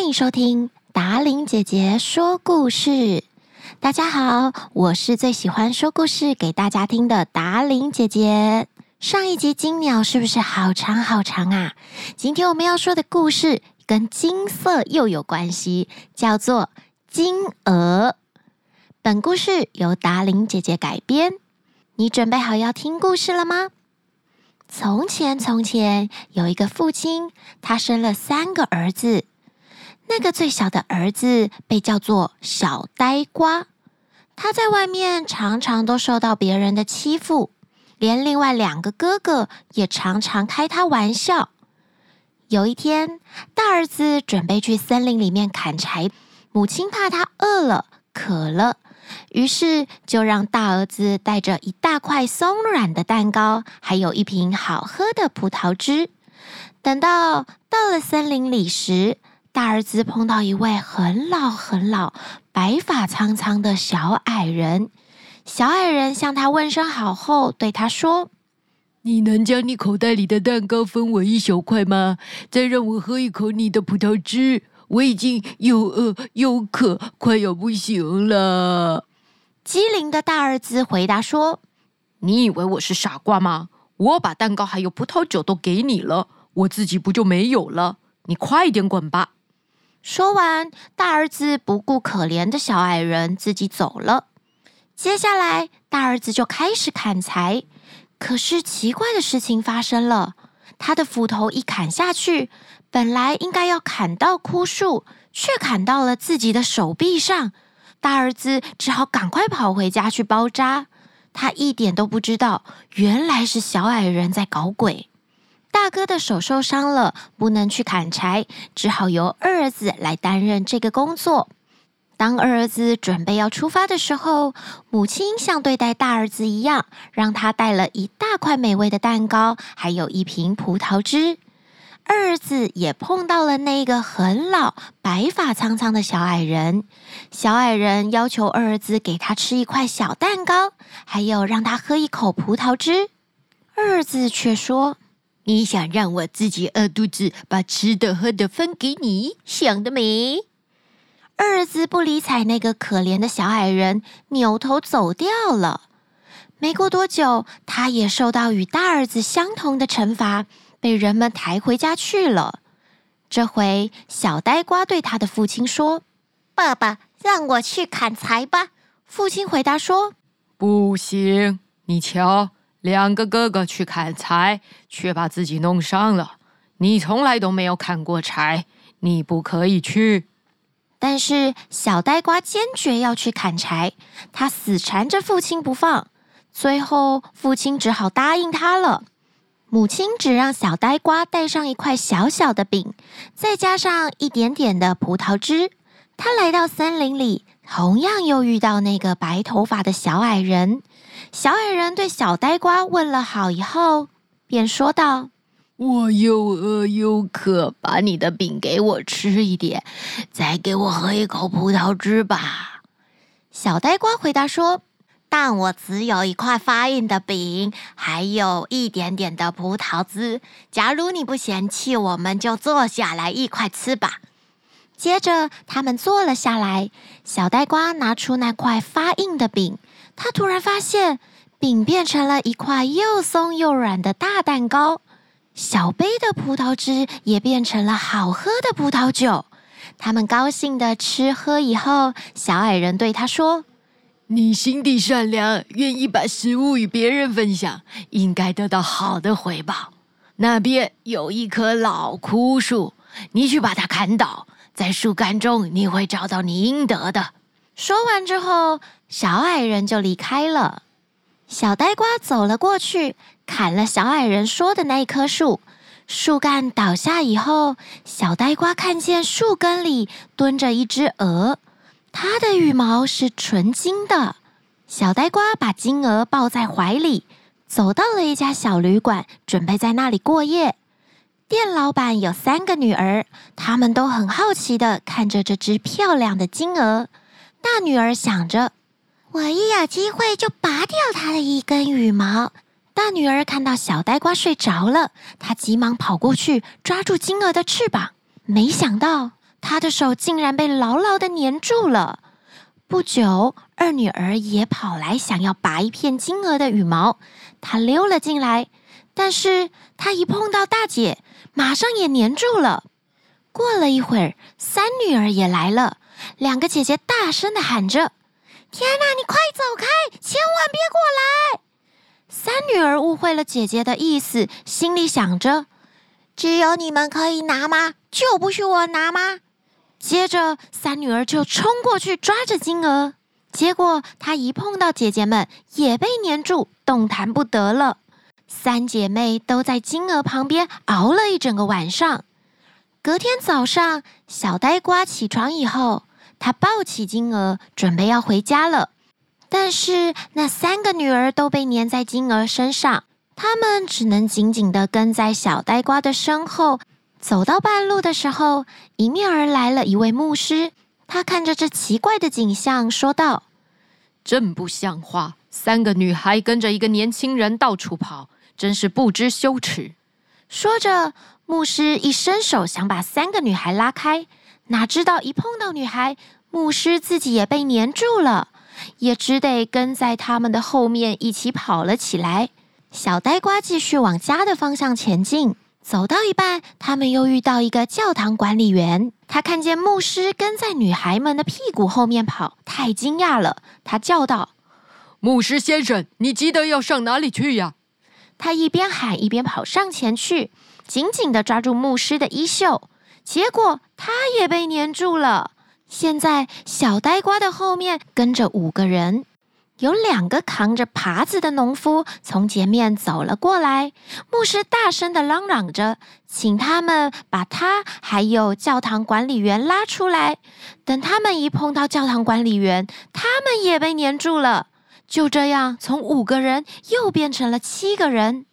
欢迎收听达伶姐姐说故事。大家好，我是最喜欢说故事给大家听的达伶姐姐。上一集金鸟是不是好长好长啊？今天我们要说的故事跟金色又有关系，叫做《金鹅》。本故事由达伶姐姐改编。你准备好要听故事了吗？从前，从前有一个父亲，他生了三个儿子。那个最小的儿子被叫做小呆瓜，他在外面常常都受到别人的欺负，连另外两个哥哥也常常开他玩笑。有一天，大儿子准备去森林里面砍柴，母亲怕他饿了、渴了。于是就让大儿子带着一大块松软的蛋糕，还有一瓶好喝的葡萄汁。等到到了森林里时，大儿子碰到一位很老很老、白发苍苍的小矮人。小矮人向他问声好后，对他说：“你能将你口袋里的蛋糕分我一小块吗？再让我喝一口你的葡萄汁。”我已经又饿又渴，快要不行了。机灵的大儿子回答说：“你以为我是傻瓜吗？我把蛋糕还有葡萄酒都给你了，我自己不就没有了？你快点滚吧！”说完，大儿子不顾可怜的小矮人，自己走了。接下来，大儿子就开始砍柴。可是奇怪的事情发生了，他的斧头一砍下去。本来应该要砍到枯树，却砍到了自己的手臂上。大儿子只好赶快跑回家去包扎。他一点都不知道，原来是小矮人在搞鬼。哥的手受伤了，不能去砍柴，只好由二儿子来担任这个工作。当二儿子准备要出发的时候，母亲像对待大儿子一样，让他带了一大块美味的蛋糕，还有一瓶葡萄汁。二儿子也碰到了那个很老、白发苍苍的小矮人。小矮人要求二儿子给他吃一块小蛋糕，还有让他喝一口葡萄汁。二儿子却说：“你想让我自己饿肚子，把吃的喝的分给你，想得美！”二儿子不理睬那个可怜的小矮人，扭头走掉了。没过多久，他也受到与大儿子相同的惩罚。被人们抬回家去了。这回，小呆瓜对他的父亲说：“爸爸，让我去砍柴吧。”父亲回答说：“不行，你瞧，两个哥哥去砍柴，却把自己弄伤了。你从来都没有砍过柴，你不可以去。”但是小呆瓜坚决要去砍柴，他死缠着父亲不放。最后，父亲只好答应他了。母亲只让小呆瓜带上一块小小的饼，再加上一点点的葡萄汁。他来到森林里，同样又遇到那个白头发的小矮人。小矮人对小呆瓜问了好以后，便说道：“我又饿又渴，把你的饼给我吃一点，再给我喝一口葡萄汁吧。”小呆瓜回答说。但我只有一块发硬的饼，还有一点点的葡萄汁。假如你不嫌弃，我们就坐下来一块吃吧。接着，他们坐了下来。小呆瓜拿出那块发硬的饼，他突然发现饼变成了一块又松又软的大蛋糕。小杯的葡萄汁也变成了好喝的葡萄酒。他们高兴的吃喝以后，小矮人对他说。你心地善良，愿意把食物与别人分享，应该得到好的回报。那边有一棵老枯树，你去把它砍倒，在树干中你会找到你应得的。说完之后，小矮人就离开了。小呆瓜走了过去，砍了小矮人说的那一棵树。树干倒下以后，小呆瓜看见树根里蹲着一只鹅。它的羽毛是纯金的，小呆瓜把金鹅抱在怀里，走到了一家小旅馆，准备在那里过夜。店老板有三个女儿，她们都很好奇的看着这只漂亮的金鹅。大女儿想着，我一有机会就拔掉它的一根羽毛。大女儿看到小呆瓜睡着了，她急忙跑过去抓住金鹅的翅膀，没想到。她的手竟然被牢牢的粘住了。不久，二女儿也跑来想要拔一片金鹅的羽毛，她溜了进来，但是她一碰到大姐，马上也粘住了。过了一会儿，三女儿也来了，两个姐姐大声的喊着：“天哪，你快走开，千万别过来！”三女儿误会了姐姐的意思，心里想着：“只有你们可以拿吗？就不许我拿吗？”接着，三女儿就冲过去抓着金鹅，结果她一碰到姐姐们，也被粘住，动弹不得了。三姐妹都在金鹅旁边熬了一整个晚上。隔天早上，小呆瓜起床以后，她抱起金鹅，准备要回家了。但是那三个女儿都被粘在金鹅身上，她们只能紧紧的跟在小呆瓜的身后。走到半路的时候，迎面而来了一位牧师。他看着这奇怪的景象，说道：“真不像话！三个女孩跟着一个年轻人到处跑，真是不知羞耻。”说着，牧师一伸手想把三个女孩拉开，哪知道一碰到女孩，牧师自己也被黏住了，也只得跟在他们的后面一起跑了起来。小呆瓜继续往家的方向前进。走到一半，他们又遇到一个教堂管理员。他看见牧师跟在女孩们的屁股后面跑，太惊讶了。他叫道：“牧师先生，你急得要上哪里去呀？”他一边喊一边跑上前去，紧紧地抓住牧师的衣袖。结果他也被黏住了。现在小呆瓜的后面跟着五个人。有两个扛着耙子的农夫从前面走了过来，牧师大声地嚷嚷着，请他们把他还有教堂管理员拉出来。等他们一碰到教堂管理员，他们也被黏住了。就这样，从五个人又变成了七个人。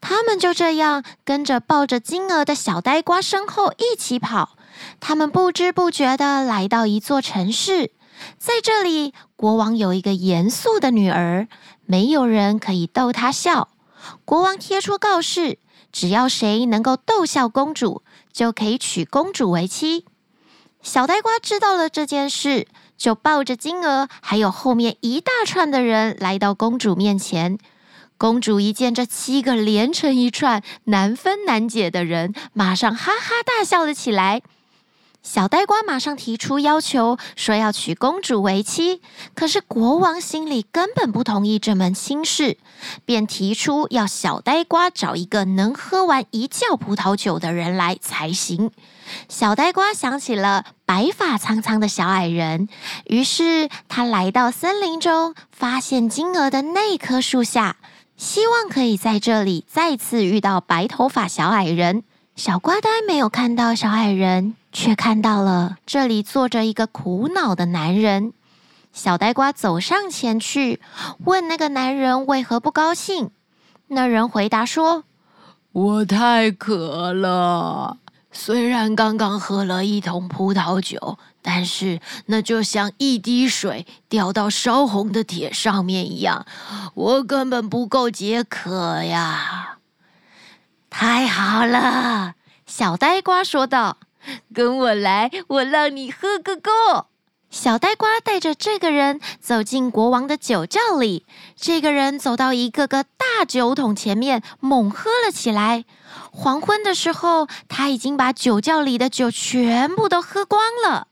他们就这样跟着抱着金鹅的小呆瓜身后一起跑。他们不知不觉地来到一座城市。在这里，国王有一个严肃的女儿，没有人可以逗她笑。国王贴出告示，只要谁能够逗笑公主，就可以娶公主为妻。小呆瓜知道了这件事，就抱着金鹅，还有后面一大串的人来到公主面前。公主一见这七个连成一串、难分难解的人，马上哈哈大笑了起来。小呆瓜马上提出要求，说要娶公主为妻。可是国王心里根本不同意这门亲事，便提出要小呆瓜找一个能喝完一窖葡萄酒的人来才行。小呆瓜想起了白发苍苍的小矮人，于是他来到森林中，发现金鹅的那棵树下，希望可以在这里再次遇到白头发小矮人。小瓜呆没有看到小矮人。却看到了这里坐着一个苦恼的男人。小呆瓜走上前去，问那个男人为何不高兴。那人回答说：“我太渴了，虽然刚刚喝了一桶葡萄酒，但是那就像一滴水掉到烧红的铁上面一样，我根本不够解渴呀。”太好了，小呆瓜说道。跟我来，我让你喝个够。小呆瓜带着这个人走进国王的酒窖里。这个人走到一个个大酒桶前面，猛喝了起来。黄昏的时候，他已经把酒窖里的酒全部都喝光了。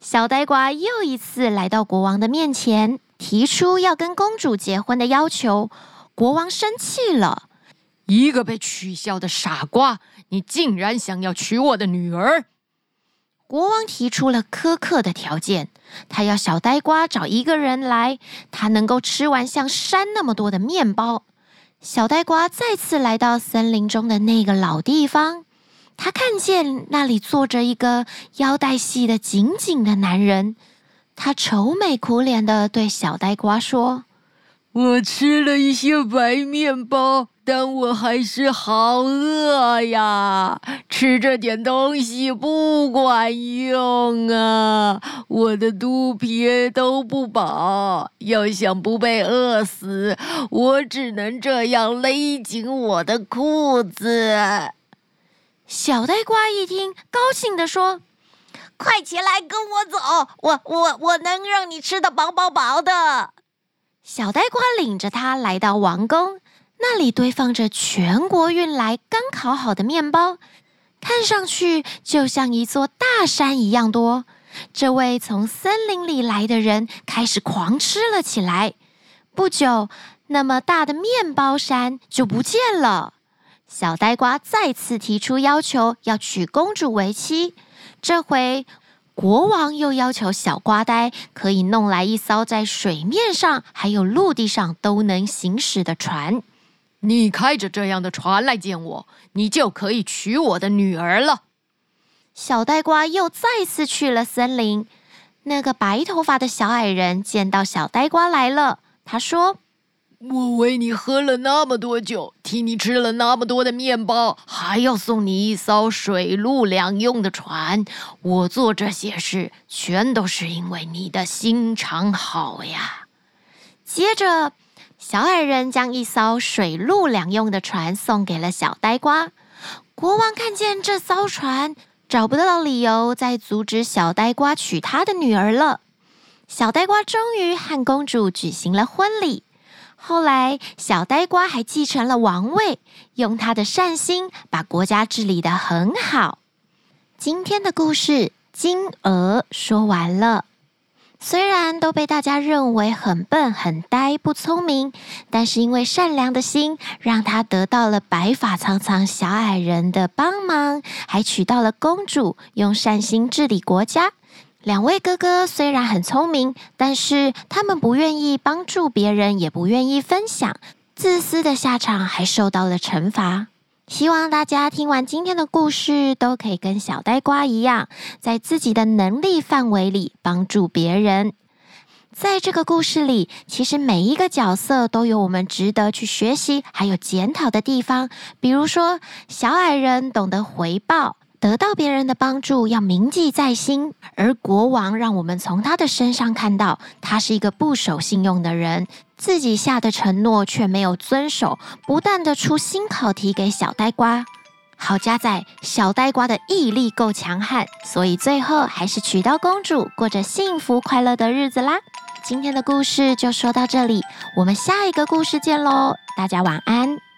小呆瓜又一次来到国王的面前，提出要跟公主结婚的要求。国王生气了。一个被取笑的傻瓜，你竟然想要娶我的女儿？国王提出了苛刻的条件，他要小呆瓜找一个人来，他能够吃完像山那么多的面包。小呆瓜再次来到森林中的那个老地方，他看见那里坐着一个腰带系得紧紧的男人，他愁眉苦脸地对小呆瓜说：“我吃了一些白面包。”但我还是好饿呀！吃这点东西不管用啊，我的肚皮都不饱。要想不被饿死，我只能这样勒紧我的裤子。小呆瓜一听，高兴地说：“快起来跟我走，我我我能让你吃的饱饱饱的。小呆瓜领着他来到王宫，那里堆放着全国运来刚烤好的面包，看上去就像一座大山一样多。这位从森林里来的人开始狂吃了起来。不久，那么大的面包山就不见了。小呆瓜再次提出要求，要娶公主为妻。这回，国王又要求小瓜呆可以弄来一艘在水面上还有陆地上都能行驶的船。你开着这样的船来见我，你就可以娶我的女儿了。小呆瓜又再次去了森林。那个白头发的小矮人见到小呆瓜来了，他说：“我为你喝了那么多酒，替你吃了那么多的面包，还要送你一艘水陆两用的船。我做这些事，全都是因为你的心肠好呀。”接着，小矮人将一艘水陆两用的船送给了小呆瓜。国王看见这艘船，找不到理由再阻止小呆瓜娶他的女儿了。小呆瓜终于和公主举行了婚礼。后来，小呆瓜还继承了王位，用他的善心把国家治理得很好。今天的故事《金鹅》说完了。虽然都被大家认为很笨、很呆、不聪明，但是因为善良的心，让他得到了白发苍苍小矮人的帮忙，还娶到了公主，用善心治理国家。两位哥哥虽然很聪明，但是他们不愿意帮助别人，也不愿意分享，自私的下场还受到了惩罚。希望大家听完今天的故事，都可以跟小呆瓜一样，在自己的能力范围里帮助别人。在这个故事里，其实每一个角色都有我们值得去学习还有检讨的地方。比如说，小矮人懂得回报。得到别人的帮助要铭记在心，而国王让我们从他的身上看到，他是一个不守信用的人，自己下的承诺却没有遵守，不断的出新考题给小呆瓜。好家在小呆瓜的毅力够强悍，所以最后还是娶到公主，过着幸福快乐的日子啦。今天的故事就说到这里，我们下一个故事见喽，大家晚安。